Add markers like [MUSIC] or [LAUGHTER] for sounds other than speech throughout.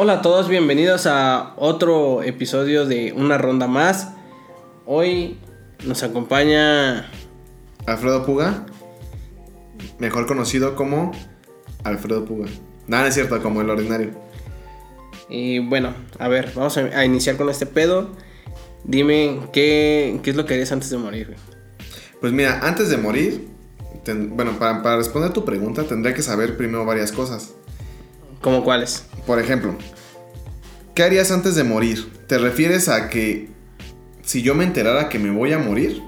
Hola a todos, bienvenidos a otro episodio de Una Ronda Más. Hoy nos acompaña Alfredo Puga, mejor conocido como Alfredo Puga. Nada es cierto, como el ordinario. Y bueno, a ver, vamos a, a iniciar con este pedo. Dime, ¿qué, qué es lo que harías antes de morir? güey? Pues mira, antes de morir, ten- bueno, para, para responder tu pregunta tendría que saber primero varias cosas. ¿Cómo cuáles? Por ejemplo, ¿qué harías antes de morir? ¿Te refieres a que si yo me enterara que me voy a morir?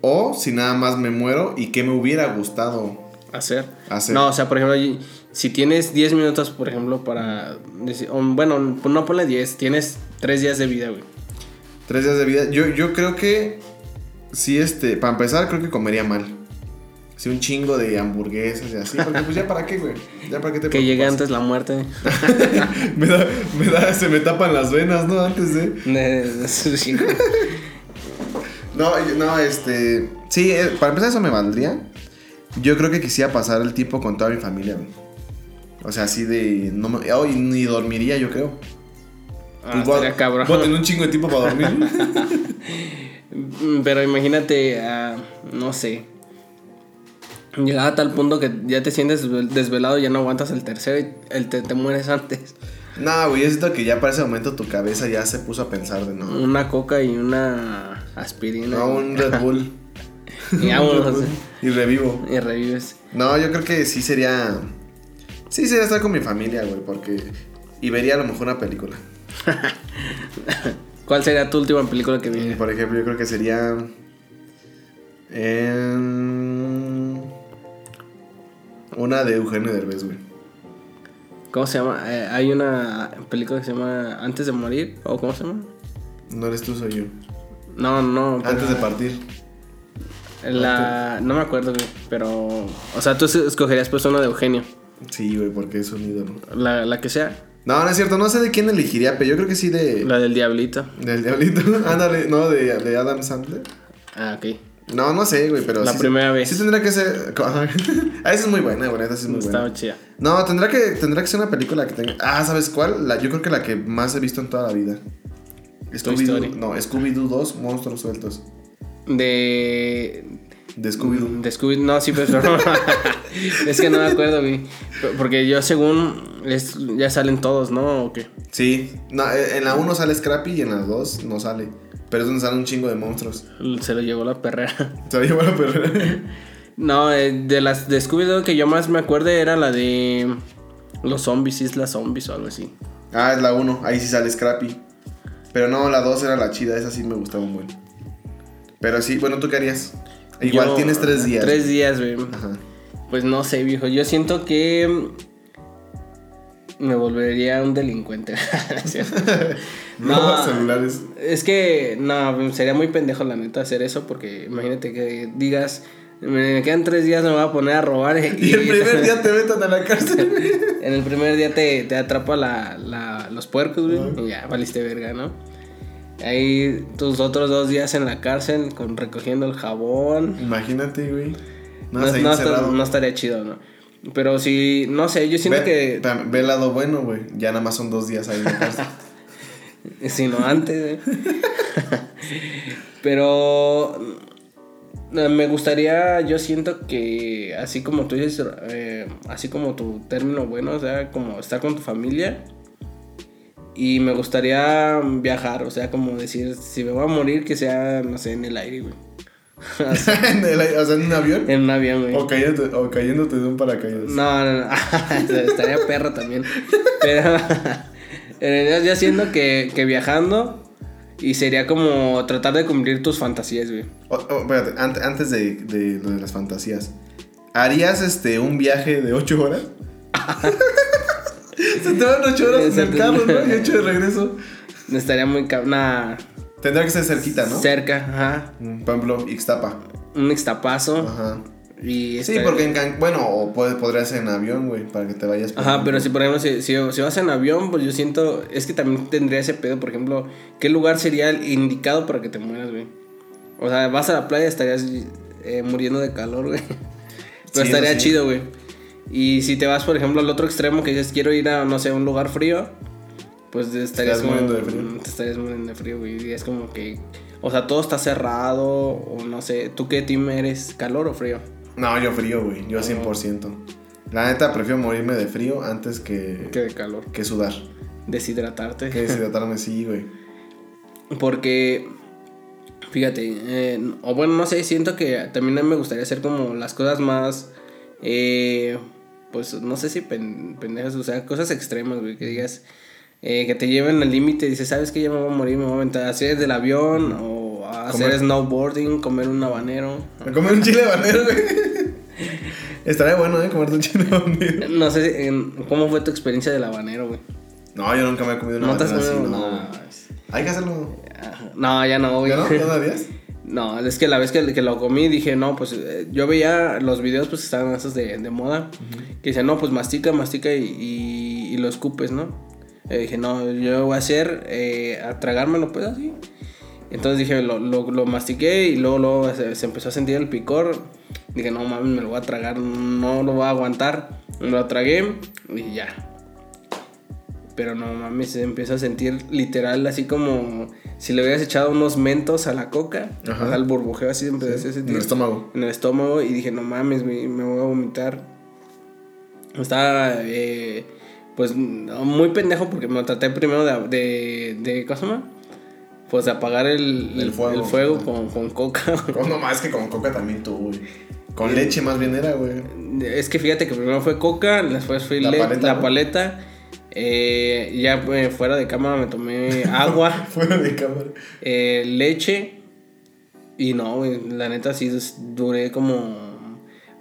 ¿O si nada más me muero y qué me hubiera gustado? ¿Hacer? Hacer. No, o sea, por ejemplo, si tienes 10 minutos, por ejemplo, para... decir- bueno, no ponle 10, tienes 3 días de vida, güey. Tres días de vida. Yo, yo creo que. Sí, este. Para empezar, creo que comería mal. Sí, un chingo de hamburguesas y así. Porque, pues, ya para qué, güey. Ya para qué te Que llegue antes la muerte. [LAUGHS] me, da, me da. Se me tapan las venas, ¿no? Antes de. [LAUGHS] No, no, este. Sí, eh, para empezar, eso me valdría. Yo creo que quisiera pasar el tiempo con toda mi familia, güey. O sea, así de. No me, oh, ni dormiría, yo creo. Ah, Pues voy cabrón. Voy a tener un chingo de tiempo para dormir. [LAUGHS] Mm, Pero imagínate, ah, no sé. Llegar a tal punto que ya te sientes desvel- desvelado, ya no aguantas el tercero y el te, te mueres antes. no, güey, yo siento que ya para ese momento tu cabeza ya se puso a pensar de no. Una coca y una aspirina. No, un Red Bull. [LAUGHS] Y vámonos. Y revivo. Y revives. No, yo creo que sí sería. Sí, sería estar con mi familia, güey, porque. Y vería a lo mejor una película. [LAUGHS] ¿Cuál sería tu última película que viste? Por ejemplo, yo creo que sería. em, una de Eugenio Derbez, güey. ¿Cómo se llama? Eh, hay una película que se llama Antes de morir. ¿O cómo se llama? No eres tú, soy yo. No, no. pero- Antes de partir. La... No me acuerdo, güey. Pero. O sea, tú escogerías pues una de Eugenio. Sí, güey, porque es un ídolo. La, la que sea. No, no es cierto, no sé de quién elegiría, pero yo creo que sí de. La del Diablito. Del Diablito. [LAUGHS] Ándale, no, de, de Adam Sandler. Ah, ok. No, no sé, güey, pero. La sí- primera vez. Sí tendría que ser. [LAUGHS] Ah, esa es muy buena, güey, esa es muy buena. Estaba chida. No, tendrá que, tendrá que ser una película que tenga. Ah, ¿sabes cuál? La, yo creo que la que más he visto en toda la vida. Scooby-Doo. No, Scooby-Doo 2, Monstruos Sueltos. De. De Scooby-Doo. De Scooby. No, sí, pero. [LAUGHS] es que no me acuerdo, güey. Porque yo, según. es- ya salen todos, ¿no? ¿O qué? Sí. No, eh, en la 1 sale Scrappy y en la 2 no sale. Pero es donde sale un chingo de monstruos. Se lo llevó la perrera. [LAUGHS] Se va a llevar a perder. [LAUGHS] No, eh, de las de Scooby-Doo que yo más me acuerdo era la de. Los zombies, Isla Zombies o algo así. ah, es la 1. Ahí sí sale Scrappy. Pero no, la 2 era la chida. Esa sí me gustaba un buen. Pero sí, bueno, ¿tú qué harías? Igual Yo- tienes 3 días. Tres días, güey. Pues no sé, viejo. Yo siento que. Me volvería un delincuente. [LAUGHS] [LAUGHS] ¿No? No, celulares. Es que, no, sería muy pendejo la neta hacer eso porque imagínate que digas, me quedan tres días, me voy a poner a robar. [LAUGHS] Y el primer día te metan a la cárcel. En el primer día te, te atrapa la, la- los puercos, güey, y ya valiste verga, ¿no? Ahí tus otros dos días en la cárcel con recogiendo el jabón. Imagínate, güey. No, No, no, está- no estaría chido, ¿no? Pero si, no sé, yo siento ve, que... ve el lado bueno, güey. Ya nada más son dos días ahí en la cárcel. [LAUGHS] Si no antes, güey. Pero eh, me gustaría, yo siento que así como tú dices, eh, así como tu término bueno, o sea, como estar con tu familia. Y me gustaría viajar, o sea, como decir, si me voy a morir, que sea, no sé, en el aire, güey. [LAUGHS] O sea, en un avión. en un avión, güey. O cayéndote, o cayéndote de un paracaídas. No, no, no. [LAUGHS] Estaría perro también. Pero [LAUGHS] ya siento que, que viajando y sería como tratar de cumplir tus fantasías, güey. Espérate, ante- antes de, de de las fantasías. ¿Harías este un viaje de 8 horas? Se te van 8 horas en el carro, ¿no? Y 8 de [LAUGHS] regreso. Estaría muy cab- nah, Tendrá que ser cerquita, ¿no? cerca, ajá. Por ejemplo, Ixtapa. Un extapazo. Ajá. Y Sí, estaría- porque en Can- bueno, o puede, podría ser en avión, güey, para que te vayas. Ajá, pero si por ejemplo, si, si, si vas en avión, pues yo siento, es que también tendría ese pedo, por ejemplo, ¿qué lugar sería el indicado para que te mueras, güey? O sea, vas a la playa, estarías eh, muriendo de calor, güey. [LAUGHS] Pero Sí, estaría sí. chido, güey. Y si te vas, por ejemplo, al otro extremo que dices, quiero ir a, no sé, a un lugar frío, pues te estarías muriendo de como- frío. Te estarías muriendo de frío, güey. Y es como que, o sea, todo está cerrado, o no sé, ¿tú qué team eres? ¿Calor o frío? No, yo frío, güey. Yo 100%. La neta, prefiero morirme de frío antes que, ¿Qué de calor? que sudar. Deshidratarte. Que [LAUGHS] deshidratarme, sí, güey. Porque, fíjate, eh, o bueno, no sé, siento que también me gustaría hacer como las cosas más, eh, pues no sé si pen- pendejas, o sea, cosas extremas, güey, que digas, eh, que te lleven al límite, dices, ¿sabes qué? Ya me voy a morir, me voy a aventar, hacer del avión, o hacer Comer. snowboarding, comer un habanero. Me comí un chile habanero, güey. [LAUGHS] Estaría bueno, ¿eh? Comerte un chile habanero. No sé, ¿cómo fue tu experiencia del habanero, güey? No, yo nunca me he comido una ¿No te has así, no. No, Hay que hacerlo. no, ya no, güey. ¿Ya no? ¿Ya no? [LAUGHS] No, es que la vez que, que lo comí dije, no, pues eh, yo veía los videos, pues estaban esos de, de moda, que decían, no, pues mastica, mastica y, y, y lo escupes, ¿no? Eh, dije, no, yo voy a hacer, eh, a tragármelo, pues así. Entonces dije, lo, lo, lo mastiqué y luego, luego se, se empezó a sentir el picor. Dije, no mames, me lo voy a tragar, no lo voy a aguantar. Me lo tragué y ya. Pero no mames, se empieza a sentir literal así como si le hubieras echado unos mentos a la coca. Ajá. El burbujeo así empezó a En sentir el estómago. en el estómago y dije, no mames, me, me voy a vomitar. Estaba, eh, pues, no, muy pendejo porque me traté primero de, de, de ¿cómo se llama? Pues de apagar el, El fuego. el fuego con, con coca. [LAUGHS] Oh, no más que con coca también tú, güey. Con leche más bien era, güey. es que fíjate que primero fue coca, después fue La le- paleta, la ¿no? paleta. Eh, ya eh, fuera de cámara me tomé [LAUGHS] agua. Fuera de cámara. eh, leche. Y no, güey, la neta sí duré como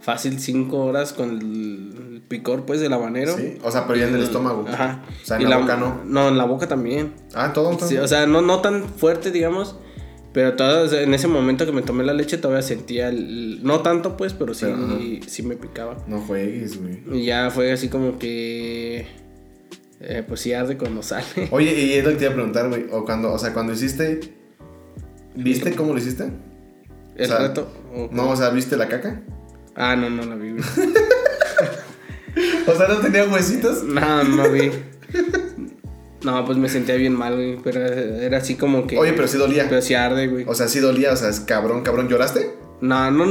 fácil cinco horas con el picor pues del habanero. Sí, o sea, pero ya en el estómago. Ajá. O sea, en Y la boca no. No, en la boca también. Ah, todo. todo. Sí, o sea, no, no tan fuerte, digamos. Pero todo, en ese momento que me tomé la leche todavía sentía el... No tanto pues, pero sí, Pero, sí me picaba. No juegues, güey. Y ya fue así como que... eh, pues sí arde cuando sale. [LAUGHS] Oye, y es lo que te iba a preguntar, güey. O cuando, o sea, cuando hiciste. ¿Viste cómo lo hiciste? El o sea, reto... o- No, o sea, ¿viste la caca? Ah, no, no la vi. güey. [LAUGHS] O sea, no tenía huesitos. No, no vi. No, pues me sentía bien mal, güey. Pero era así como que. Oye, pero sí dolía. Pero sí arde, güey. O sea, sí dolía, o sea, es cabrón, cabrón. ¿Lloraste? No, no,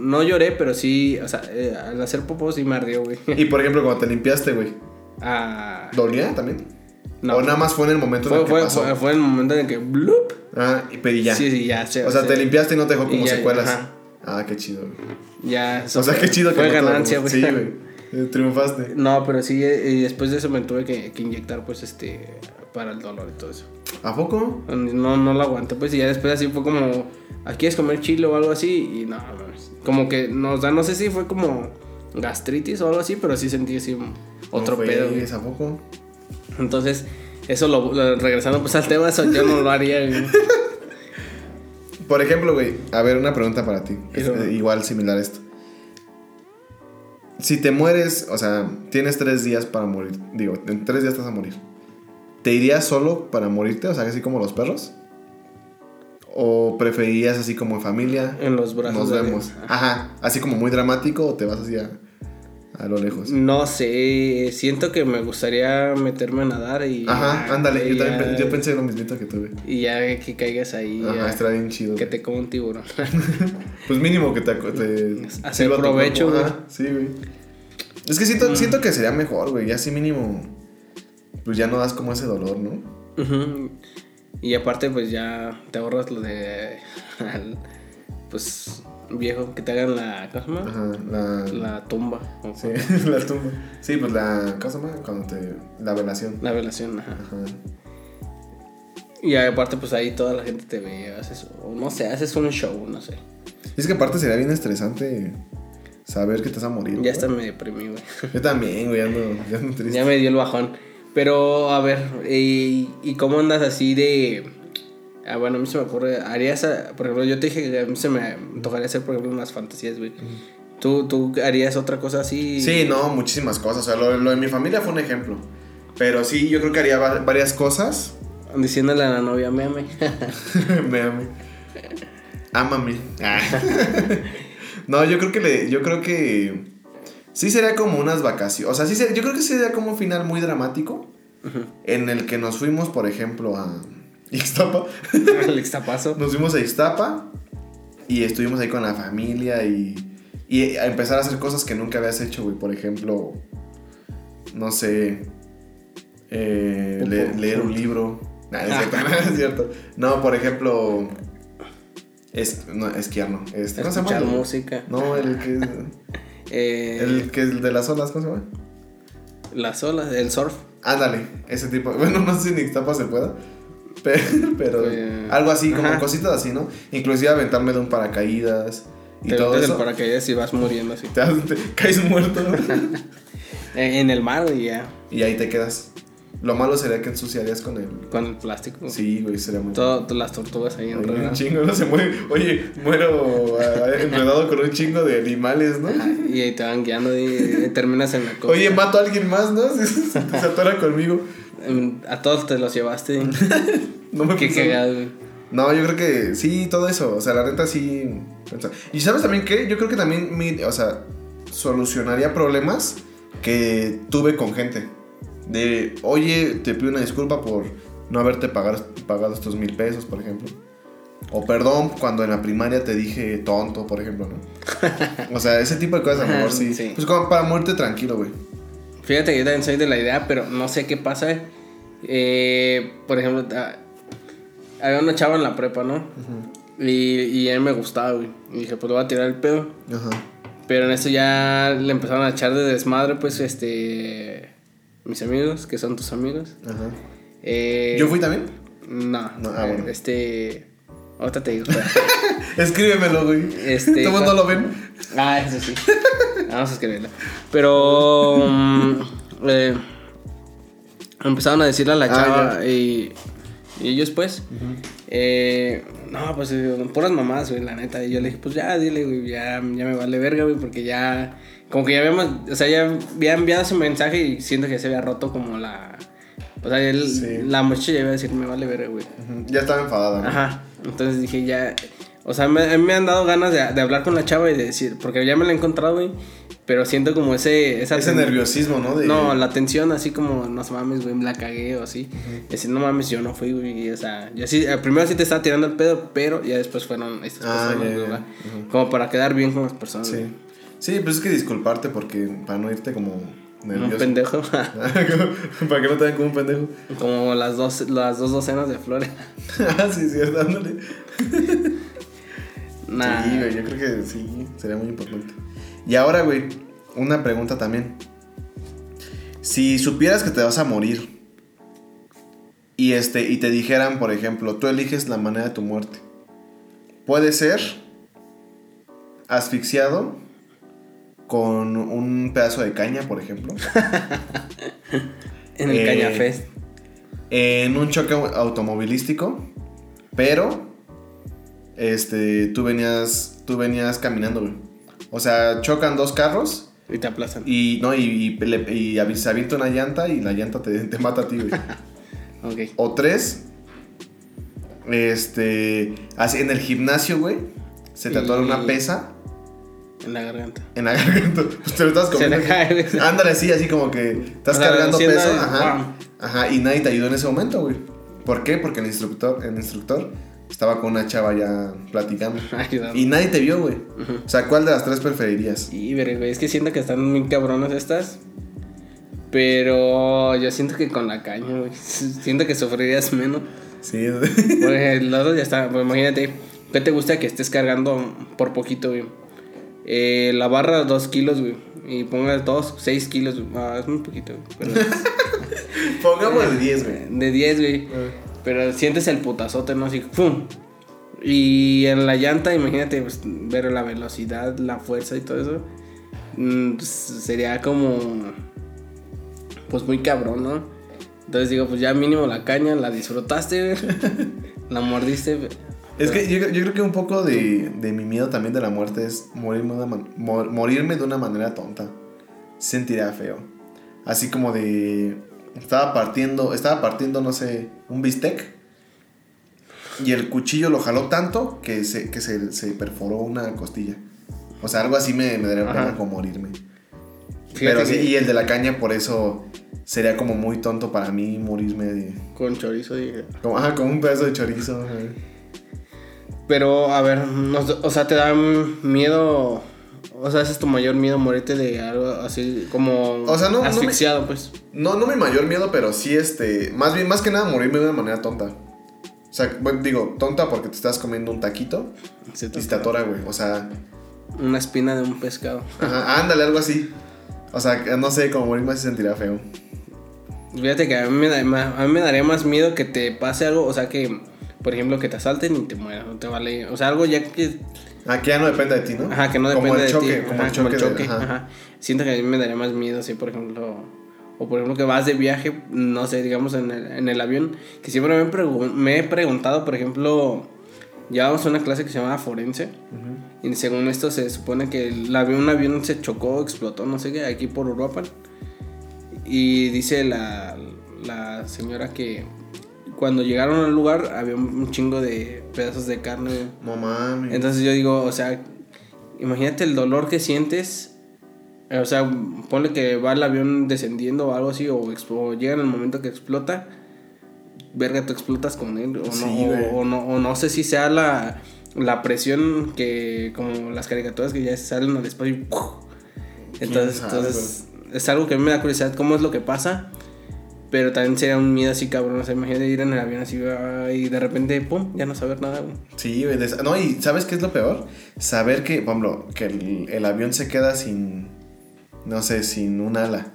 no lloré, pero sí. O sea, eh, al hacer popó sí me ardió, güey. Y por ejemplo, cuando te limpiaste, güey, Ah. ¿dolía también? No. O nada más fue en el momento en Fue, el que fue, pasó. fue, fue el momento en que. ¡blup! Ah, y y ya. Sí, sí, ya. se- o sea, se- te limpiaste y no te dejó como ya, secuelas. ajá. Ah, qué chido, güey. Ya. O sea, qué chido que Fue ganancia, güey. Sí, güey. Eh, Triunfaste. No, pero sí, eh, y después de eso me tuve que, que inyectar, pues, este. Para el dolor y todo eso. ¿A poco? No, no lo aguanté, pues, y ya después así fue como, ¿ah, ¿quieres comer chile o algo así? Y no, como que, no, o sea, no sé si fue como gastritis o algo así, pero sí sentí así otro No pedo. juegues, ¿A poco? Entonces, eso lo, lo- regresando pues al tema, eso yo no lo haría. güey. [LAUGHS] Por ejemplo, güey, a ver, una pregunta para ti. Es, eh, igual similar a esto. Si te mueres, o sea, tienes tres días para morir. Digo, en tres días estás a morir. ¿Te irías solo para morirte? O sea, así como los perros. ¿O preferirías así como en familia? En los brazos Nos vemos. Ajá. Así como muy dramático o te vas así a, lo lejos. No sé, siento que me gustaría meterme a nadar y... Ajá, ándale. Yo también yo pensé lo mismito que tuve. Y ya que caigas ahí, Ajá, ya, estaría bien chido. que te coma un tiburón. [LAUGHS] Pues mínimo que te, te Hacer provecho, güey. Ajá, Sí, güey. Es que siento, siento que sería mejor, güey. Ya así mínimo. Pues ya no das como ese dolor, ¿no? Ujú. Y aparte, pues ya te ahorras lo de. [LAUGHS] pues viejo, que te hagan la. ¿Cómo? Ajá, la. La tumba. Sí, [LAUGHS] la tumba. Sí, pues la. ¿Cómo? Cuando te. La velación. La velación, ajá. Ajá. Y aparte, pues ahí toda la gente te ve, haces, o no sé, haces un show, no sé. Y es que aparte sería bien estresante saber que te vas a morir. Ya hasta me deprimí, güey. [LAUGHS] Yo también, güey, ando, ya ando triste. ya me dio el bajón. Pero, a ver, ¿y, y cómo andas así de.? Ah, bueno, a mí se me ocurre. Harías, por ejemplo, yo te dije que a mí se me antojaría hacer, por ejemplo, unas fantasías, güey. ¿Tú, ¿Tú harías otra cosa así? Sí, no, muchísimas cosas. O sea, lo, lo de mi familia fue un ejemplo. Pero sí, yo creo que haría va- varias cosas. Diciéndole a la novia, me ame. Me ame. Ámame. [LAUGHS] No, yo creo que le. Yo creo que. Sí sería como unas vacaciones. O sea, sí sería- yo creo que sería como un final muy dramático. En el que nos fuimos, por ejemplo, a Ixtapa. [LAUGHS] El extapazo. Nos fuimos a Ixtapa y estuvimos ahí con la familia y, y a empezar a hacer cosas que nunca habías hecho, güey. Por ejemplo, no sé, eh, le- leer un libro. Nah, es cierto, no [LAUGHS] [LAUGHS] es cierto. No, por ejemplo, es, no, esquiar, no. Este, ¿cómo se llama? Música. No, el que, Eh, el que es de las olas, ¿cómo se llama? Las olas, el surf. Ándale, ese tipo. Bueno, no sé si en Ixtapa se pueda. [LAUGHS] Pero, pero Eh, algo así, como ajá. cositas así, ¿no? Inclusive aventarme de un paracaídas y Te todo eso. el paracaídas y vas muriendo así. Te, te [LAUGHS] caes muerto [LAUGHS] En el mar y ya. y ahí te quedas. Lo malo sería que ensuciarías con el. Con el plástico. Sí, güey, sería muy. Todas las tortugas ahí Ay, un enredadas. chingo, no se muere. Oye, muero ah, enredado con un chingo de animales, ¿no? Y ahí te van guiando y terminas en la costa. Oye, mato a alguien más, ¿no? [LAUGHS] Se, se atora conmigo. A todos te los llevaste. [LAUGHS] No me Qué cagado, güey. No, yo creo que sí, todo eso. O sea, la neta sí. Y sabes también qué? Yo creo que también, mi, o sea, solucionaría problemas que tuve con gente. De, oye, te pido una disculpa por no haberte pagado, pagado estos mil pesos, por ejemplo. O perdón cuando en la primaria te dije tonto, por ejemplo, ¿no? [LAUGHS] O sea, ese tipo de cosas a lo mejor sí. Sí. Pues como para morirte tranquilo, güey. Fíjate que yo también soy de la idea, pero no sé qué pasa. Eh, por ejemplo, había una chava en la prepa, ¿no? y, y a él me gustaba, güey. Y dije, pues le voy a tirar el pedo. Ajá. Pero en eso ya le empezaron a echar de desmadre, pues, este... Mis amigos, que son tus amigos. Ajá. Eh, ¿Yo fui también? No, No, ah, bueno. este... Ahorita te digo. [LAUGHS] Escríbemelo, güey. Este, ¿Cómo no lo ven? Ah, eso sí. Vamos a escribirlo. Pero. mm, eh, empezaron a decirle a la Ah, chava y, y ellos, pues. eh, no, pues eh, puras mamás, güey, la neta. Y yo le dije, pues ya, dile, güey, ya, ya me vale verga, güey, porque ya. Como que ya habíamos. O sea, ya había enviado ese mensaje y siento que se había roto como la. O sea, él- Sí. la muchacha ya iba a decir, me vale verga, güey. Ya estaba enfadada, ¿no? Ajá. Entonces dije, ya. O sea, me, a mí me han dado ganas de, de hablar con la chava y de decir. Porque ya me la he encontrado, güey. Pero siento como ese. Esa Ese nerviosismo, ¿no? De... No, la tensión así como, no mames, güey, me la cagué o así. Decir, no mames, yo no fui, güey. O sea, yo sí, eh, primero sí te estaba tirando el pedo, pero ya después fueron estas Ah, personas, ya, ya, ¿verdad? ujú. Como para quedar bien con las personas. Sí. güey. Sí, pues es que disculparte porque para no irte como Como un nervioso. pendejo. [LAUGHS] para que no te vean como un pendejo. como las dos, las dos docenas de flores. ah, sí, sí, dándole. [LAUGHS] Nah. Sí, güey, yo creo que sí, sería muy importante. Y ahora, güey, una pregunta también. Si supieras que te vas a morir y este y te dijeran, por ejemplo, tú eliges la manera de tu muerte. Puede ser asfixiado con un pedazo de caña, por ejemplo. [LAUGHS] en el Eh, Cañafest. en un choque au- automovilístico, pero este tú venías tú venías caminando, güey. O sea, chocan dos carros Y te aplastan. y no y, y, le- y avi- se avienta una llanta y la llanta te, te mata a ti, güey. [LAUGHS] Ok. O tres este así en el gimnasio, güey, se te atora Y- una pesa En la garganta. en la garganta. Pues [LAUGHS] te lo estás Se comiendo. le cae, güey. Ándale así, así como que estás O sea, cargando peso, ajá. Ajá, y nadie te ayudó en ese momento, güey. ¿Por qué? Porque el instructor, el instructor estaba con una chava ya platicando. [LAUGHS] Ayudando. Y nadie te vio, güey. O sea, ¿cuál de las tres preferirías? Sí, pero güey, es que siento que están muy cabronas estas. Pero yo siento que con la caña, güey. [LAUGHS] Siento que sufrirías menos. Sí, Porque el otro ya está. Pues imagínate, ¿qué te gusta que estés cargando por poquito, güey? Eh, la barra, dos kilos, güey. Y póngale todos, 6 kilos, güey. Ah, es muy poquito, güey. Pero- Pongamos el 10, güey. de 10, güey. Pero sientes el putazote, ¿no? Así, ¡pum! Y en la llanta, imagínate pues, ver la velocidad, la fuerza y todo eso. mm, pues, sería como. Pues muy cabrón, ¿no? Entonces digo, pues ya mínimo la caña, la disfrutaste, güey. [LAUGHS] la mordiste. Es que yo, yo creo que un poco de, de mi miedo también de la muerte es morirme de una, mor- morirme de una manera tonta. Sentiría feo. Así como de... Estaba partiendo, estaba partiendo, no sé, un bistec. Y el cuchillo lo jaló tanto que se, que se, se perforó una costilla. O sea, algo así me, me daría pena como morirme. Fíjate Pero sí, que- y el de la caña, por eso sería como muy tonto para mí morirme de. Con chorizo, dije. Como, ajá, como un pedazo de chorizo. ajá. Pero, a ver, no- o sea, te da miedo. O sea, ese es tu mayor miedo morirte de algo así como O sea, no- no me- asfixiado, pues. No, no mi mayor miedo, pero sí este. Más bien, más que nada morirme de una manera tonta. O sea, bueno, digo, tonta porque te estás comiendo un taquito Se y te- te atora, güey. O sea, Una espina de un pescado. ajá, ándale, algo así. O sea, no sé, como morirme así sentirá feo. Fíjate que a mí, me da- a mí me daría más miedo que te pase algo, o sea, que, por ejemplo, que te asalten y te mueras, no te vale. O sea, algo ya que. Ah, que ya no depende de ti, ¿no? Ajá, que no como depende el choque, de ti. Como Ajá, el choque, de- choque, ajá. ajá. Siento que a mí me daría más miedo, así, por ejemplo. O por ejemplo, que vas de viaje, no sé, digamos en el, en el avión, que siempre me, me he preguntado, por ejemplo, llevábamos una clase que se llamaba forense. Y según esto se supone que el avión, un avión se chocó, explotó, no sé qué, aquí por Uruapan. Y dice la, la señora que cuando llegaron al lugar había un chingo de pedazos de carne. No mames. Entonces yo digo, o sea, imagínate el dolor que sientes. eh, O sea, ponle que va el avión descendiendo o algo así, o, o llega en el momento que explota. Verga, tú explotas con él. O, Sí, no, o, o no, o no sé si sea la, la presión que, como las caricaturas que ya salen al espacio. y. Entonces, entonces es algo que a mí me da curiosidad cómo es lo que pasa. Pero también sería un miedo así, cabrón. O sea, imagínate ir en el avión así y de repente, pum, ya no saber nada, güey. Sí, güey. No, y ¿sabes qué es lo peor? Saber que, por ejemplo, que el, el avión se queda sin, no sé, sin un ala.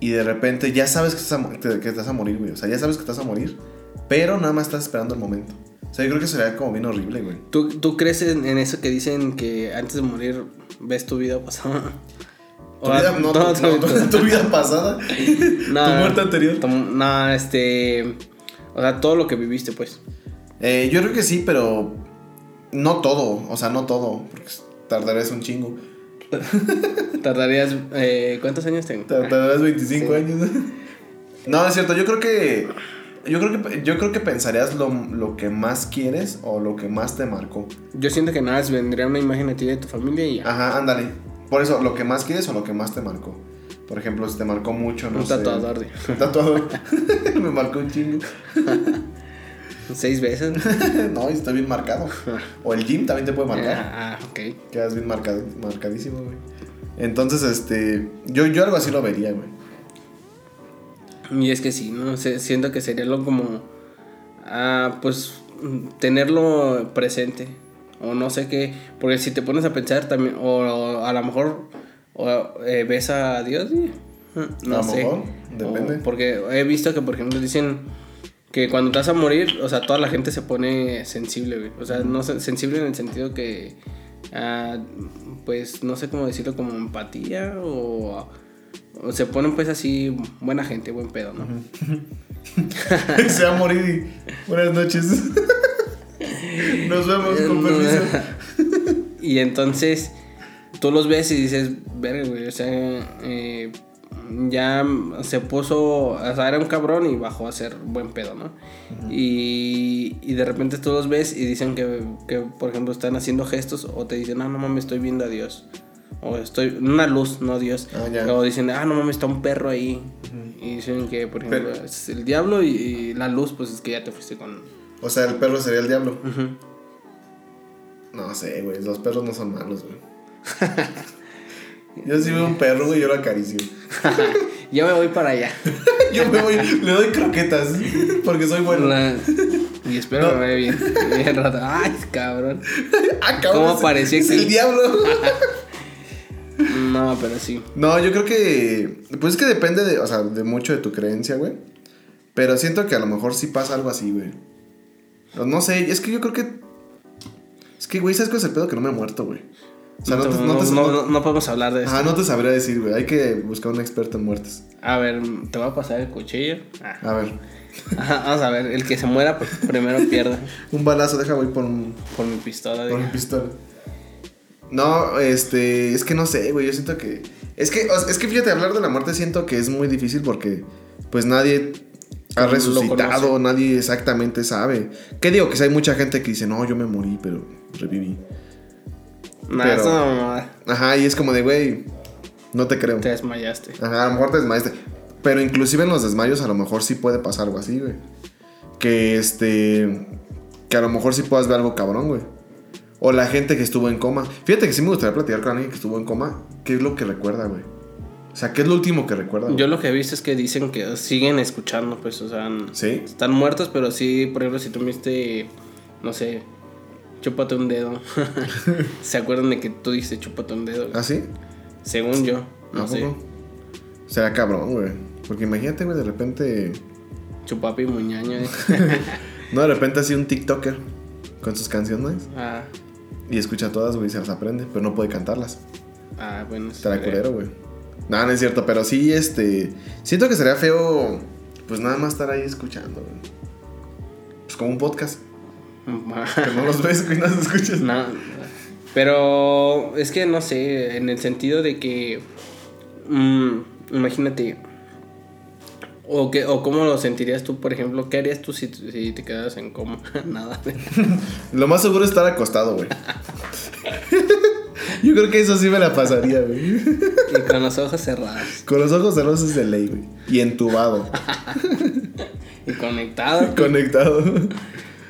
Y de repente ya sabes que estás, a, que estás a morir, güey. O sea, ya sabes que estás a morir, pero nada más estás esperando el momento. O sea, yo creo que sería como bien horrible, güey. ¿Tú, ¿Tú crees en, en eso que dicen que antes de morir ves tu vida pasada? Tu vida, no, tu, no, tu- vida pasada. [LAUGHS] No, tu muerte anterior. No, este. O sea, todo lo que viviste, pues. Eh, yo creo que sí, pero no todo. O sea, no todo. Porque tardarías un chingo. [LAUGHS] Tardarías. Eh, ¿Cuántos años tengo? Tar- Tardarás 25 Sí. años. [LAUGHS] No, es cierto. Yo creo que. Yo creo que, yo creo que pensarías lo, lo que más quieres o lo que más te marcó. Yo siento que nada vendría una imagen a ti de tu familia y ya. Ajá, ándale. Por eso, lo que más quieres o lo que más te marcó. Por ejemplo, si te marcó mucho, no un sé. tatuador [LAUGHS] Un tatuador. [LAUGHS] Me marcó un chingo. [LAUGHS] seis veces. no, y está bien marcado. O el gym también te puede marcar. ah, ah, ok. Quedas bien marcado, marcadísimo, güey. Entonces, este. Yo, yo algo así lo vería, güey. Y es que sí, ¿no? siento que sería lo como. Ah, pues. Tenerlo presente. O no sé qué. Porque si te pones a pensar también. O, o a lo mejor. O, eh, ves a Dios. y, mm, No A lo sé. mejor, depende. O- porque he visto que, por ejemplo, dicen. Que cuando te vas a morir, o sea, toda la gente se pone sensible, güey. O sea, no sensible en el sentido que. ah, pues no sé cómo decirlo, como empatía o. O se ponen pues así buena gente, buen pedo, ¿no? [LAUGHS] Se va a morir y. Buenas noches. [LAUGHS] Nos vemos, con permiso. [LAUGHS] y entonces tú los ves y dices, verga, güey, o sea, eh, ya se puso, o sea, era un cabrón y bajó a ser buen pedo, ¿no? y, y de repente tú los ves y dicen que, que, por ejemplo, están haciendo gestos o te dicen, ah, no mames, estoy viendo a Dios. O estoy, una luz, no Dios. Ah. O dicen, ah, no mames, está un perro ahí. Y dicen que, por ejemplo, Pero- es el diablo y, y la luz, pues es que ya te fuiste con... O sea, el perro sería el diablo. No sé, güey. Los perros no son malos, güey. Yo si veo un perro, güey, yo lo acaricio. [LAUGHS] Yo me voy para allá. [LAUGHS] Yo me voy, le doy croquetas. [LAUGHS] Porque soy bueno. La- Y espero No. que me vaya bien. Bien rato. Ay, cabrón. Ah, cabrón, ¿Cómo es- apareció Es el diablo. No, pero sí. No, yo creo que. Pues es que depende de, o sea, de mucho de tu creencia, güey. Pero siento que a lo mejor sí pasa algo así, güey. O No sé, es que yo creo que. Es que, güey, ¿sabes cuál es el pedo? Que no me he muerto, güey. O sea, no, te, no, te- no- no- no- no podemos hablar de eso. Ajá, no te sabría decir, güey. Hay que buscar un experto en muertes. A ver, te voy a pasar el cuchillo. Ah. A ver, Ajá, vamos a ver, el que se muera pues, primero pierde [LAUGHS] un balazo, deja, voy por un, por mi pistola. por mi pistola. No, este. Es que no sé, güey. Yo siento que. Es que, es que fíjate, hablar de la muerte siento que es muy difícil porque, pues nadie ha resucitado, nadie exactamente sabe. ¿Qué digo? Que si hay mucha gente que dice, no, yo me morí, pero reviví. Nah, pero- eso no. Ajá, y es como de, güey. No te creo. Te desmayaste. Ajá, a lo mejor te desmayaste. Pero inclusive en los desmayos a lo mejor sí puede pasar algo así, güey. Que este... Que a lo mejor sí puedas ver algo cabrón, güey. O la gente que estuvo en coma. Fíjate que sí me gustaría platicar con alguien que estuvo en coma. ¿Qué es lo que recuerda, güey? O sea, ¿qué es lo último que recuerda? güey? Yo lo que he visto es que dicen que siguen escuchando, pues, o sea, están muertos, pero sí, por ejemplo, si tú viste, no sé, chúpate un dedo. [LAUGHS] ¿Se acuerdan de que tú dices chúpate un dedo? ¿Ah, sí? Según yo, no ¿A sé. Será cabrón, güey. Porque imagínate, güey, de repente... Chupapi muñaño. eh. [LAUGHS] No, de repente así un TikToker con sus canciones ah, y escucha todas, güey, y se las aprende, pero no puede cantarlas. ah, bueno. Estará culero, güey. No, no es cierto, pero sí, este. Siento que sería feo, pues nada más estar ahí escuchando, güey. Pues como un podcast. [LAUGHS] Que no los ves, güey, no los escuchas. No, pero es que no sé, en el sentido de que, mm, imagínate, o, que, o cómo lo sentirías tú, por ejemplo, ¿qué harías tú si, si te quedas en coma? [LAUGHS] Nada. Lo más seguro es estar acostado, güey. [LAUGHS] Yo creo que eso sí me la pasaría, güey. y con los ojos cerrados. Con los ojos cerrados es de ley, güey. Y entubado. [LAUGHS] Y conectado. Conectado.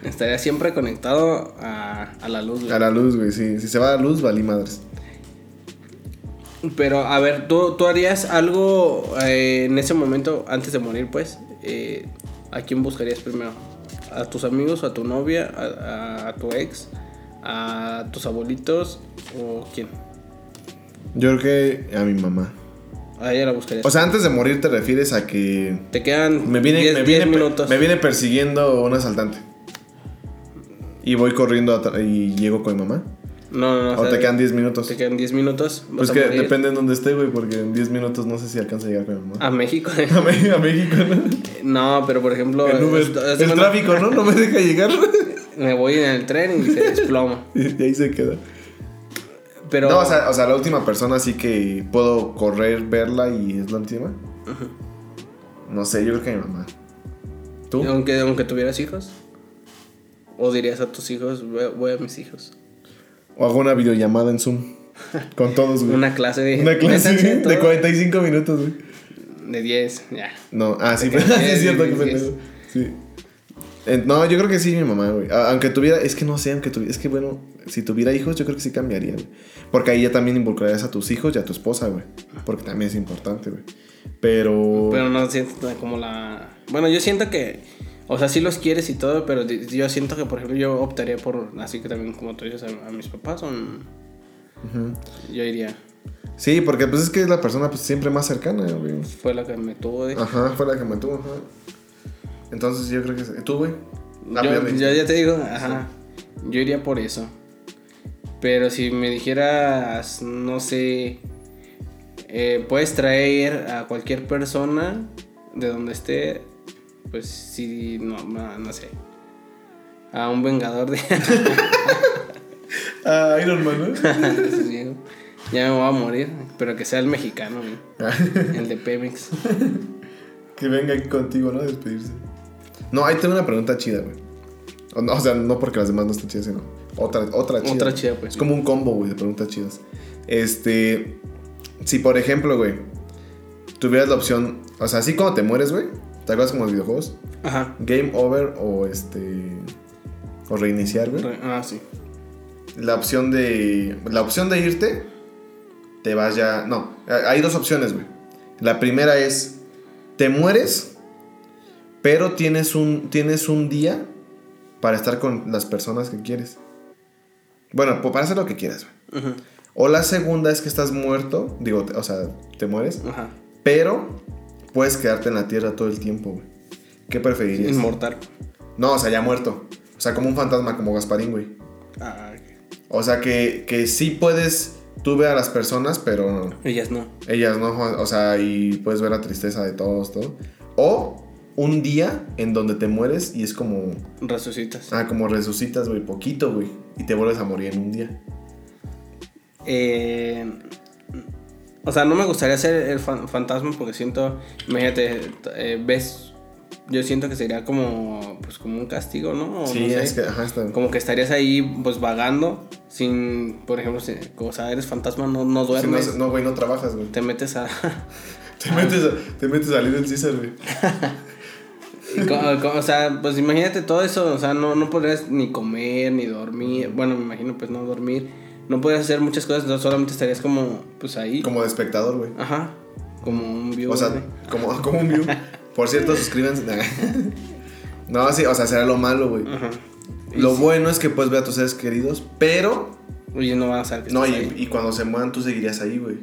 Estaría siempre conectado a, a la luz. güey. A la luz, güey, sí. Si se va la luz, valí madres. Pero, a ver, ¿tú, tú harías algo eh, en ese momento, antes de morir, pues? Eh, ¿A quién buscarías primero? ¿A tus amigos, a tu novia, a, a- a tu ex, a tus abuelitos o quién? Yo creo que a mi mamá. A ella la buscarías. O sea, antes de morir te refieres a que te quedan me viene, 10 me 10 viene, minutos. me viene persiguiendo un asaltante. Y voy corriendo y llego con mi mamá. No, no, no. O te quedan 10 minutos. Te quedan 10 minutos. Pues que depende en dónde esté, güey, porque en 10 minutos no sé si alcanza a llegar con mi mamá. A México. [LAUGHS] A, Mé- a México, ¿no? [LAUGHS] no, pero por ejemplo. El Uber. esto- tráfico, ¿no? No me deja llegar. [LAUGHS] Me voy en el tren y se desploma. y ahí se queda. Pero. No, o sea, o sea, la última persona sí que puedo correr, verla y es la última. No sé, yo creo que mi mamá. ¿Tú? Aunque, aunque tuvieras hijos. O dirías a tus hijos, voy, a mis hijos. O hago una videollamada en Zoom. Con todos, güey. [LAUGHS] Una clase de. Una clase de todos. 45 minutos, güey. De 10, ya. No, ah, sí, [LAUGHS] diez, es cierto que. Sí. Eh, no, yo creo que sí, mi mamá, güey. Aunque tuviera, es que no sé, aunque tuviera, es que bueno, si tuviera hijos, yo creo que sí cambiaría, güey. Porque ahí ya también involucrarías a tus hijos y a tu esposa, güey. Porque también es importante, güey. Pero. Pero no siento como la. Bueno, yo siento que. O sea, sí los quieres y todo, pero yo siento que, por ejemplo, yo optaría por. Así que también, como tú dices, a, a mis papás son. Yo diría. Sí, porque pues es que es la persona pues siempre más cercana, güey. Fue la que me tuvo de. Ajá, fue la que me tuvo, ajá. Entonces yo creo que. ¿Tú, güey? Yo, yo ya te digo, ajá. Yo iría por eso. Pero si me dijeras, no sé, eh, puedes traer a cualquier persona de donde esté, pues sí, no, no, no sé. A un vengador de... [LAUGHS] Ah, Iron Man, [LAUGHS] ¿no? Ya me voy a morir, pero que sea el mexicano, [LAUGHS] el de Pemex. que venga contigo, ¿no? A despedirse. No, ahí tengo una pregunta chida, güey. O, no, o sea, no porque las demás no estén chidas, sino otra, otra chida. Otra chida, pues. Es como un combo, güey, de preguntas chidas. Este. Si, por ejemplo, güey, tuvieras la opción. O sea, así cuando te mueres, güey. ¿Te acuerdas como los videojuegos? Ajá. Game over o este. O reiniciar, güey. Re- Ah, sí. La opción de. La opción de irte. Te vas ya. No, hay dos opciones, güey. La primera es. Te mueres. Pero tienes un, tienes un día para estar con las personas que quieres. Bueno, pues, para hacer lo que quieras. Ujú. O la segunda es que estás muerto. Digo, o sea, te mueres. Ajá. Pero puedes quedarte en la tierra todo el tiempo, güey. ¿Qué preferirías? Inmortal. No, o sea, ya muerto. O sea, como un fantasma, como Gasparín, güey. Ah, ok. O sea, que, que sí puedes tú ver a las personas, pero Ellas no. ellas no. O sea, y puedes ver la tristeza de todos, todo. O un día en donde te mueres y es como. Resucitas. Ah, como resucitas, güey, poquito, güey. Y te vuelves a morir en un día. Eh, o sea, no me gustaría ser el fan- fantasma porque siento, imagínate, eh, ves, yo siento que sería como, pues como un castigo, ¿no? O sí, no sé, es que, ajá, está. Como que estarías ahí, pues vagando sin, por ejemplo, si, o sea, eres fantasma, no, no duermes. no, no, güey, no trabajas, güey. Te metes a. [LAUGHS] Te metes, a, te metes a Little Caesar, güey. [LAUGHS] o sea, pues imagínate todo eso. O sea, no, no podrías ni comer, ni dormir. Bueno, me imagino, pues no dormir. No podrías hacer muchas cosas, no, solamente estarías como, pues ahí. Como de espectador, güey. Ajá. Como un viewer. O sea, como, [LAUGHS] como un view. Por cierto, suscríbanse. [LAUGHS] No, sí, o sea, será lo malo, güey. Ajá. Lo sí, bueno es que puedes ver a tus seres queridos, pero. Oye, no van a saber que No, y, ahí. y cuando se mueran tú seguirías ahí, güey.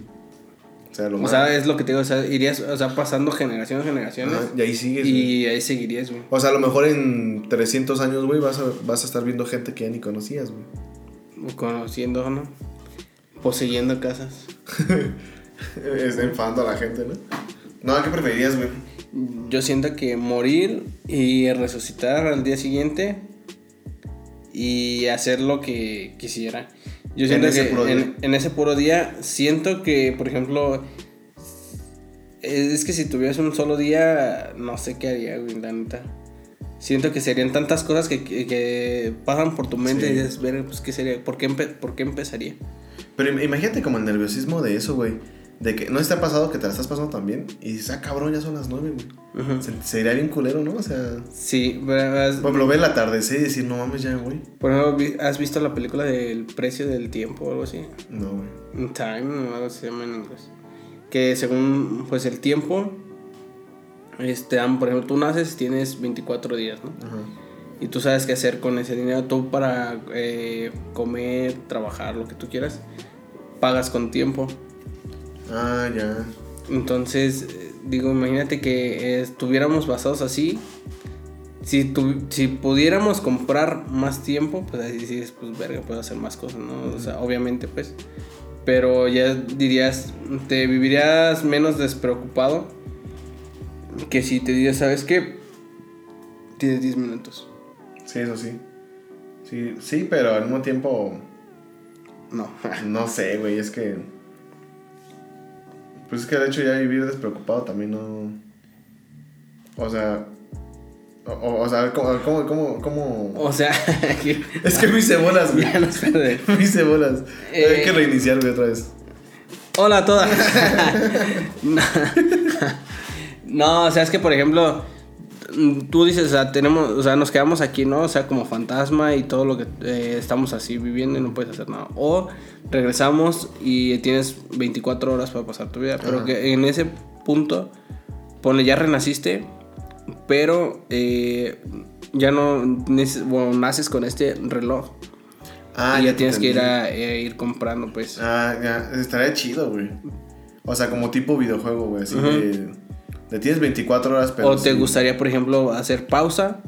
O sea, lo O malo. sea, es lo que te digo, o sea, irías, o sea, pasando generaciones, generaciones. Ajá, y ahí sigues. güey. y ahí seguirías, güey. O sea, a lo mejor en 300 años, güey, vas a, vas a estar viendo gente que ya ni conocías, güey. Conociendo, ¿no? Poseyendo casas. [LAUGHS] Es enfadando a la gente, ¿no? No, ¿qué preferirías, güey? Yo siento que morir y resucitar al día siguiente y hacer lo que quisiera. Yo En siento que en, en ese puro día siento que, por ejemplo, es que si tuvieras un solo día, no sé qué haría, güey, la neta. Siento que serían tantas cosas que, que, que pasan por tu mente Sí. y dices, ver, pues, ¿qué sería? ¿Por qué, ¿Por qué empezaría? Pero im- imagínate como el nerviosismo de eso, güey. De que no te ha pasado que te la estás pasando también. Y dices, ah, cabrón, ya son las nueve, güey. Ujú. Se, sería bien culero, ¿no? O sea, Sí, pero has- por ejemplo, ver el atardecer y decir, no mames, ya, güey. por ejemplo, ¿has visto la película del precio del tiempo o algo así? No, güey. Time, o algo así se llama en inglés. Que según pues el tiempo, este, por ejemplo, tú naces y tienes 24 días, ¿no? Ajá. Y tú sabes qué hacer con ese dinero. Tú para eh, comer, trabajar, lo que tú quieras, pagas con tiempo. Ah, ya. Entonces, eh, digo, imagínate que eh, estuviéramos basados así. Si, tu- si pudiéramos comprar más tiempo, pues ahí dices, pues verga, puedo hacer más cosas, ¿no? O sea, obviamente, pues. Pero ya dirías, te vivirías menos despreocupado que si te dirías, ¿sabes qué? Tienes 10 minutos. Sí, eso sí. Sí, sí, pero al mismo tiempo, No. [LAUGHS] no sé, güey, es que... Pues es que de hecho ya vivir despreocupado también no... O sea... O, o- sea, ¿cómo, cómo, cómo, cómo- O sea, [LAUGHS] Es que me hice bolas, güey. [LAUGHS] ya nos [LAUGHS] perdemos. Me hice bolas. Eh, Hay que reiniciar, güey, otra vez. Hola a todas. no. No, o sea, es que por ejemplo, tú dices, o sea, tenemos, o sea, nos quedamos aquí, ¿no? O sea, como fantasma y todo lo que eh, estamos así viviendo y no puedes hacer nada. O regresamos y tienes 24 horas para pasar tu vida. Pero Ajá. que en ese punto, pone, ya renaciste, pero eh, ya no bueno, naces con este reloj. Ah, y ya tienes que ir a, eh, ir comprando, pues. Ah, ya, estaría chido, güey. O sea, como tipo videojuego, güey, así de... De tienes 24 horas, pero... o te sí. gustaría, por ejemplo, hacer pausa.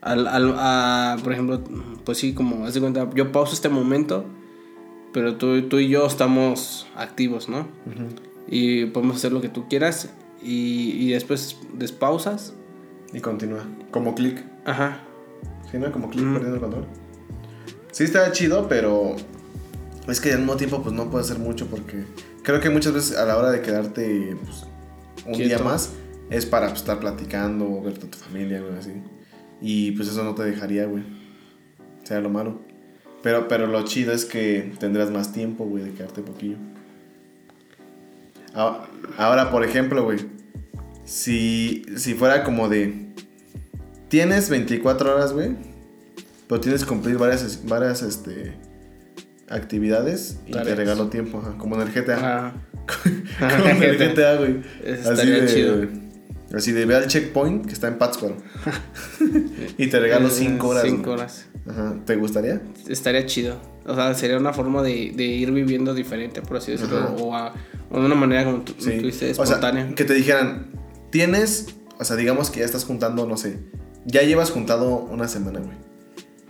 Al, al- a, por ejemplo, pues sí, como haz de cuenta, yo pauso este momento, pero tú, tú y yo estamos activos, ¿no? Y podemos hacer lo que tú quieras y, y después despausas. Y continúa. Como clic. Ajá. ¿Sí, no? Como clic perdiendo el control. Sí, está chido, pero... Es que al mismo tiempo, pues no puedes hacer mucho porque... Creo que muchas veces a la hora de quedarte pues, un día más es para pues, estar platicando o verte a tu familia, güey, así. Y pues eso no te dejaría, güey. Sea lo malo. Pero, pero lo chido es que tendrás más tiempo, güey, de quedarte poquillo. Ah, Ahora, por ejemplo, güey. Si, si fuera como de... Tienes 24 horas, güey. Pero tienes que cumplir varias, varias este, actividades y te regalo tiempo, ajá, como en el GTA. Ajá. Como en [LAUGHS] el GTA, güey. Así de, chido. así de ve al checkpoint que está en Pátzcuaro. [LAUGHS] y te regalo 5 horas. 5 güey. horas. Ajá. ¿Te gustaría? Estaría chido. O sea, sería una forma de, de ir viviendo diferente, por así decirlo. Ajá. O, a- o de una manera como tú, Sí. dices, O sea, espontánea. que te dijeran, tienes, o sea, digamos que ya estás juntando, no sé, ya llevas juntado una semana, güey.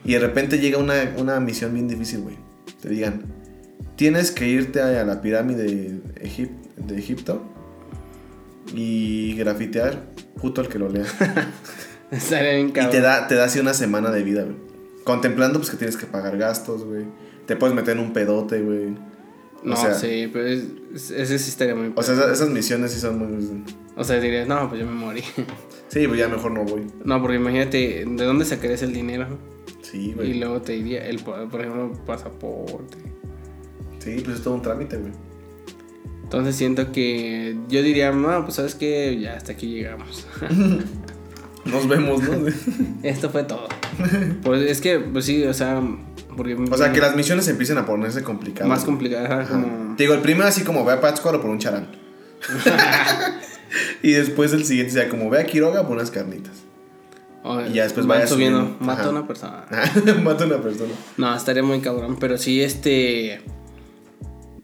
Y de repente llega una, una misión bien difícil, güey. Te digan, tienes que irte a la pirámide de, Egip- de Egipto y grafitear justo al que lo lea. [LAUGHS] Estaría bien y te da, te da así una semana de vida, güey. Contemplando pues que tienes que pagar gastos, güey. Te puedes meter en un pedote, güey. No, sea, sí, pero es- es- ese sí estaría muy O sea, esas, esas misiones sí son muy... O sea, dirías, no, pues yo me morí. [LAUGHS] Sí, pues ya mejor no voy. No, porque imagínate, ¿de dónde sacarías el dinero? Sí, Y güey. luego te iría, el, por ejemplo, pasaporte. Sí, pues es todo un trámite, güey. Entonces siento que yo diría, no, pues sabes que ya hasta aquí llegamos. [LAUGHS] Nos vemos, ¿no? [LAUGHS] Esto fue todo. Pues es que, pues sí, o sea, porque... o sea, que las misiones empiecen a ponerse complicadas. Más complicadas, como... Te digo, el primero así como ve a Pátzcuaro por un charán. [LAUGHS] y después el siguiente sea como ve a Quiroga por unas carnitas. o- Y ya después vaya subiendo. Mata a una persona. Mata a una persona. No, estaría muy cabrón, pero sí, este...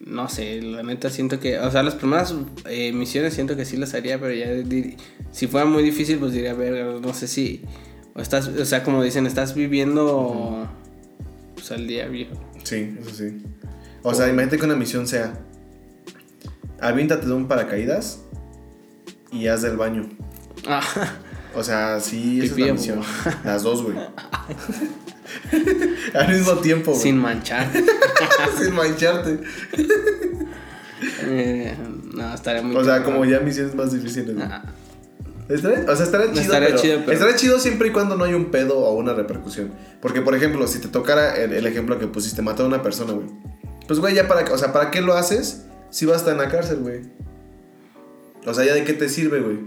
No sé, la neta siento que... O sea, las primeras eh, misiones siento que sí las haría, pero ya... Si fuera muy difícil, pues diría, ver, no sé si... O, estás, o sea, como dicen, estás viviendo... Pues al día viejo. Sí, eso sí. O sea, imagínate que una misión sea aviéntate de un paracaídas y haz del baño. Ah, O sea, sí, esa es la misión. Las dos, güey. [LAUGHS] [LAUGHS] Al mismo tiempo, güey. sin manchar. [LAUGHS] Sin mancharte. Eh, no, estaría muy O sea, como ya misiones más difíciles, güey. Ah, Estaría- o sea, estaría chido, Estaría pero, chido, pero- estaría chido siempre y cuando no haya un pedo o una repercusión. Porque, por ejemplo, si te tocara el, el ejemplo que pusiste, matar a una persona, güey. Pues, güey, ya para o sea, ¿para qué lo haces si vas a estar en la cárcel, güey? O sea, ¿ya de qué te sirve, güey?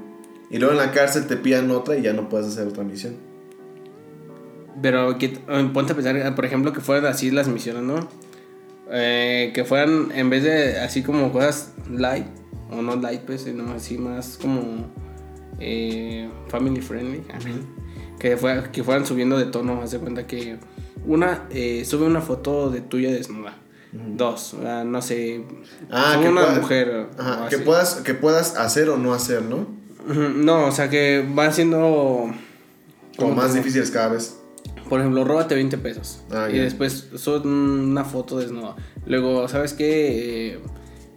Y luego en la cárcel te pillan otra y ya no puedes hacer otra misión. Pero que, eh, ponte a pensar, por ejemplo, que fueran así las misiones, ¿no? Eh, que fueran, en vez de así como cosas light, o no light, pues, sino así más como eh, family friendly. [LAUGHS] que, fue- que fueran subiendo de tono, haz de cuenta que una, eh, sube una foto de tuya desnuda. Dos, ah, no sé, Ah, que una mujer. Ajá, que puedas, que puedas hacer o no hacer, ¿no? No, o sea que va siendo... Como ¿cómo más difíciles cada vez. Por ejemplo, róbate 20 pesos. Ah, y ya. después sube una foto desnuda. Luego, ¿sabes qué? Eh,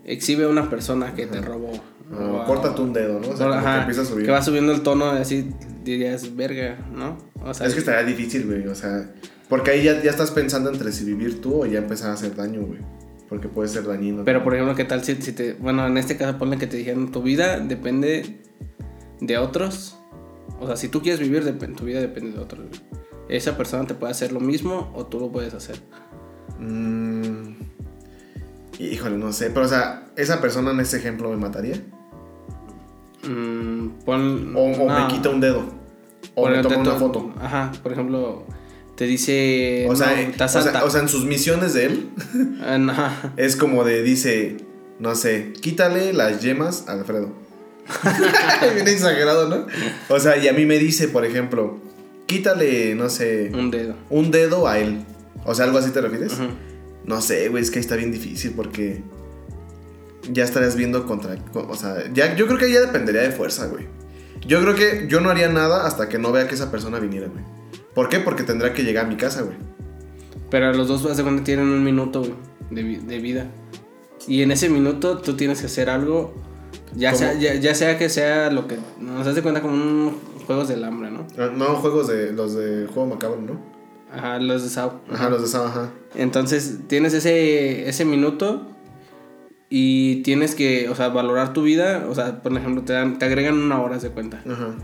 exhibe a una persona que te robó. Ah, O córtate un dedo, ¿no? O sea, que Ajá, empieza a subir. que va subiendo el tono así dirías, verga, ¿no? O sea, Es que estaría difícil, güey. O sea, porque ahí ya, ya estás pensando entre si vivir tú o ya empezar a hacer daño, güey. Porque puede ser dañino. Pero por ejemplo, ¿qué tal si, si te... Bueno, en este caso ponle que te dijeron, tu vida depende de otros. O sea, si tú quieres vivir, tu vida depende de otros. Esa persona te puede hacer lo mismo o tú lo puedes hacer. Mm, híjole, no sé. Pero, o sea, ¿esa persona en ese ejemplo me mataría? Mm, pon- O, o no. me quita un dedo. O me toma una foto. Ajá, por ejemplo, te dice. O sea, no, eh, estás o, sea, alta. o sea, en sus misiones de él, [LAUGHS] no, ajá. [LAUGHS] es como de, dice, no sé, quítale las yemas a Alfredo. [LAUGHS] Bien exagerado, ¿no? O sea, y a mí me dice, por ejemplo, quítale, no sé, Un dedo. un dedo a él. O sea, algo así te refieres. No sé, güey, es que ahí está bien difícil porque ya estarías viendo contra. co- O sea, ya, yo creo que ya dependería de fuerza, güey. Yo creo que yo no haría nada hasta que no vea que esa persona viniera, güey. ¿Por qué? Porque tendrá que llegar a mi casa, güey. Pero los dos, haz de cuenta, tienen un minuto güey, de, de vida. Y en ese minuto tú tienes que hacer algo. Ya sea, ya, ya sea que sea lo que. Nos de cuenta como un juegos del hambre, ¿no? Ah, No, juegos de los de juego macabro, ¿no? Ajá, los de Sao. Ajá, los de esa, ajá. Entonces tienes ese, ese minuto y tienes que, o sea, valorar tu vida. O sea, por ejemplo, te, dan, te agregan una hora, de cuenta. Ajá.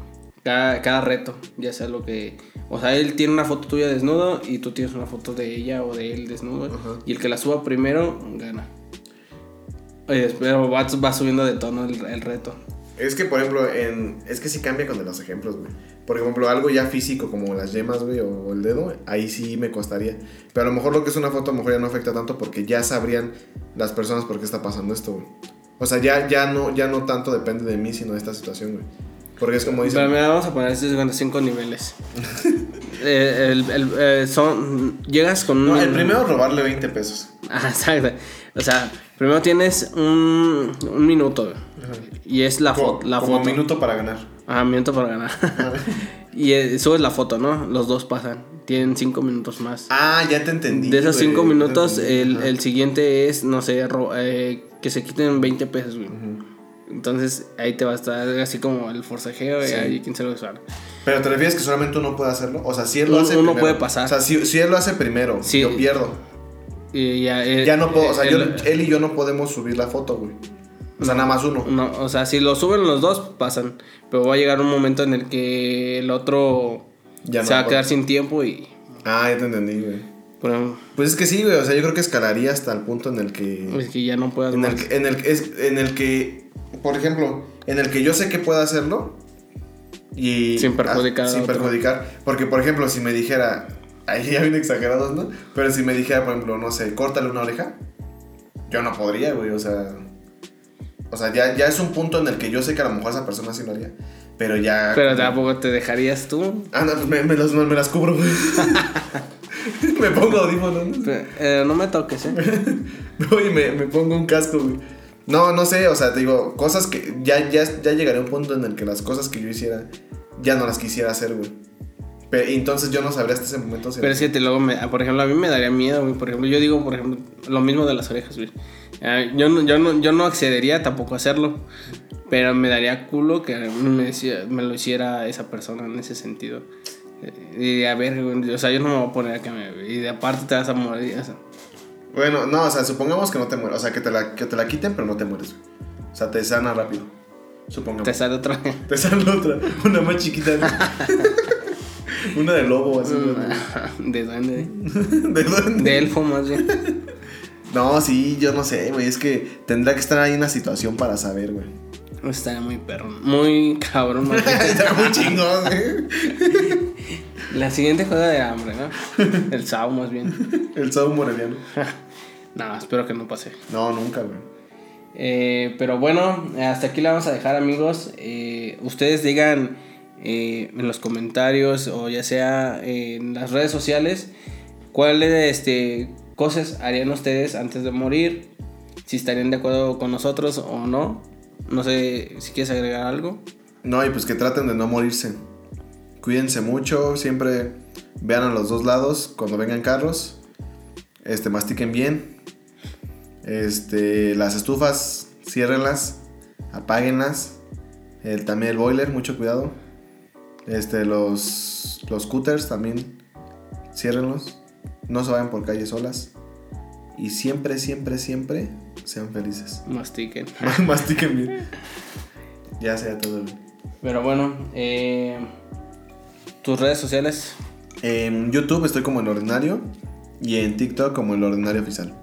Cada, cada reto, ya sea lo que... O sea, él tiene una foto tuya desnudo y tú tienes una foto de ella o de él desnudo. Ajá. Y el que la suba primero, gana. Oye, pero va, subiendo de tono el, reto. Es que, por ejemplo, en... es que sí cambia con los ejemplos, güey. Por ejemplo, algo ya físico como las yemas, güey, o el dedo, ahí sí me costaría. Pero a lo mejor lo que es una foto a lo mejor ya no afecta tanto porque ya sabrían las personas por qué está pasando esto, güey. O sea, ya, ya, no, ya no tanto depende de mí, sino de esta situación, güey. Porque es como Pero dicen... mira, vamos a poner cinco niveles. [LAUGHS] Eh, el- el- eh, son, llegas con No, un- el primero robarle 20 pesos. Ajá, [LAUGHS] exacto. O sea, primero tienes un, un minuto. Y es la, Como, fo- la como foto. minuto para ganar. Ajá, minuto para ganar. [LAUGHS] y eh, subes la foto, ¿no? Los dos pasan. Tienen cinco minutos más. Ah, ya te entendí. de esos cinco minutos, el, el siguiente es, no sé, eh, que se quiten 20 pesos, güey. Entonces ahí te va a estar así como el forcejeo y ahí quién se lo va a usar. Pero te refieres que solamente uno puede hacerlo. O sea, si él lo Uno- hace uno primero. puede pasar. O sea, si, si él lo hace primero, Sí. yo pierdo. Y ya, eh, Ya no puedo, o sea, el- yo- él y yo no podemos subir la foto, güey. O sea, nada más uno. No, o sea, si lo suben los dos, pasan. Pero va a llegar un momento en el que el otro Ya no se va a quedar sin tiempo y. Ah, ya te entendí, güey. Ejemplo, Pues es que sí, güey. O sea, yo creo que escalaría hasta el punto en el que. es que ya no puedas En el, que- en, el, que- es, en el que, por ejemplo, en el que yo sé que puedo hacerlo y... Sin perjudicar a Sin otro. perjudicar. Porque, por ejemplo, si me dijera... Ahí ya bien exagerados, ¿no? Pero si me dijera, por ejemplo, no sé, córtale una oreja, yo no podría, güey, o sea... O sea, ya, ya es un punto en el que yo sé que a lo mejor esa persona sí lo haría. Pero ya... Pero tampoco te dejarías tú. Ah, no, me, me las, me las cubro, güey. [LAUGHS] me pongo audífonos. eh, no me toques, ¿eh? [LAUGHS] Me, me pongo un casco, güey. No, no sé, o sea, te digo, cosas que ya, ya, ya llegaré a un punto en el que las cosas que yo hiciera ya no las quisiera hacer, güey. Pero, entonces yo no sabría hasta ese momento si Pero es que te luego, me, por ejemplo, a mí me daría miedo, güey. Por ejemplo, yo digo, por ejemplo, lo mismo de las orejas, güey. Ah, yo, no, yo, no, yo no accedería tampoco a hacerlo. Pero me daría culo que me, decía- me lo hiciera esa persona en ese sentido. Eh, Y a ver, güey, o sea, yo no me voy a poner a que me. Y de aparte te vas a morir. o sea, Bueno, no, o sea, supongamos que no te mueres. O sea, que te la, que te la quiten, pero no te mueres. O sea, te sana rápido. Supongamos. te sale otra. [LAUGHS] Te sana otra. Una más chiquita. [LAUGHS] Una de lobo, así. güey. ¿De dónde? [LAUGHS] ¿De dónde? De elfo, más bien. No, sí, yo no sé, güey. Es que tendrá que estar ahí en la situación para saber, güey. Estaría muy perro. Muy cabrón. [LAUGHS] Está muy chingón, güey. La siguiente juega de hambre, ¿no? [LAUGHS] El Sao, más bien. El Sao Moreliano. [LAUGHS] No, espero que no pase. No, nunca, güey. Eh, pero bueno, hasta aquí la vamos a dejar amigos. Eh, ustedes digan eh, en los comentarios o ya sea en las redes sociales cuáles este, cosas harían ustedes antes de morir. Si estarían de acuerdo con nosotros o no. No sé si quieres agregar algo. No, y pues que traten de no morirse. Cuídense mucho, siempre vean a los dos lados cuando vengan carros. Este, mastiquen bien. Este, las estufas, ciérrenlas, apáguenlas. El, también el boiler, mucho cuidado. Este, los, los scooters también, ciérrenlos. No se vayan por calles solas. Y siempre, siempre, siempre sean felices. [LAUGHS] Mastiquen. [LAUGHS] Mastiquen bien. Ya sea todo. güey. Pero bueno, eh, tus redes sociales. En YouTube estoy como el ordinario y en TikTok como el ordinario oficial.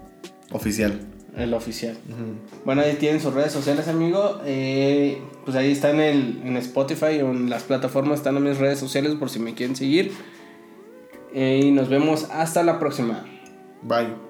Oficial. El oficial. Bueno, ahí tienen sus redes sociales, amigo. Eh, pues ahí está en, el, en Spotify o en las plataformas, están en mis redes sociales por si me quieren seguir. Eh, y nos vemos hasta la próxima. Bye.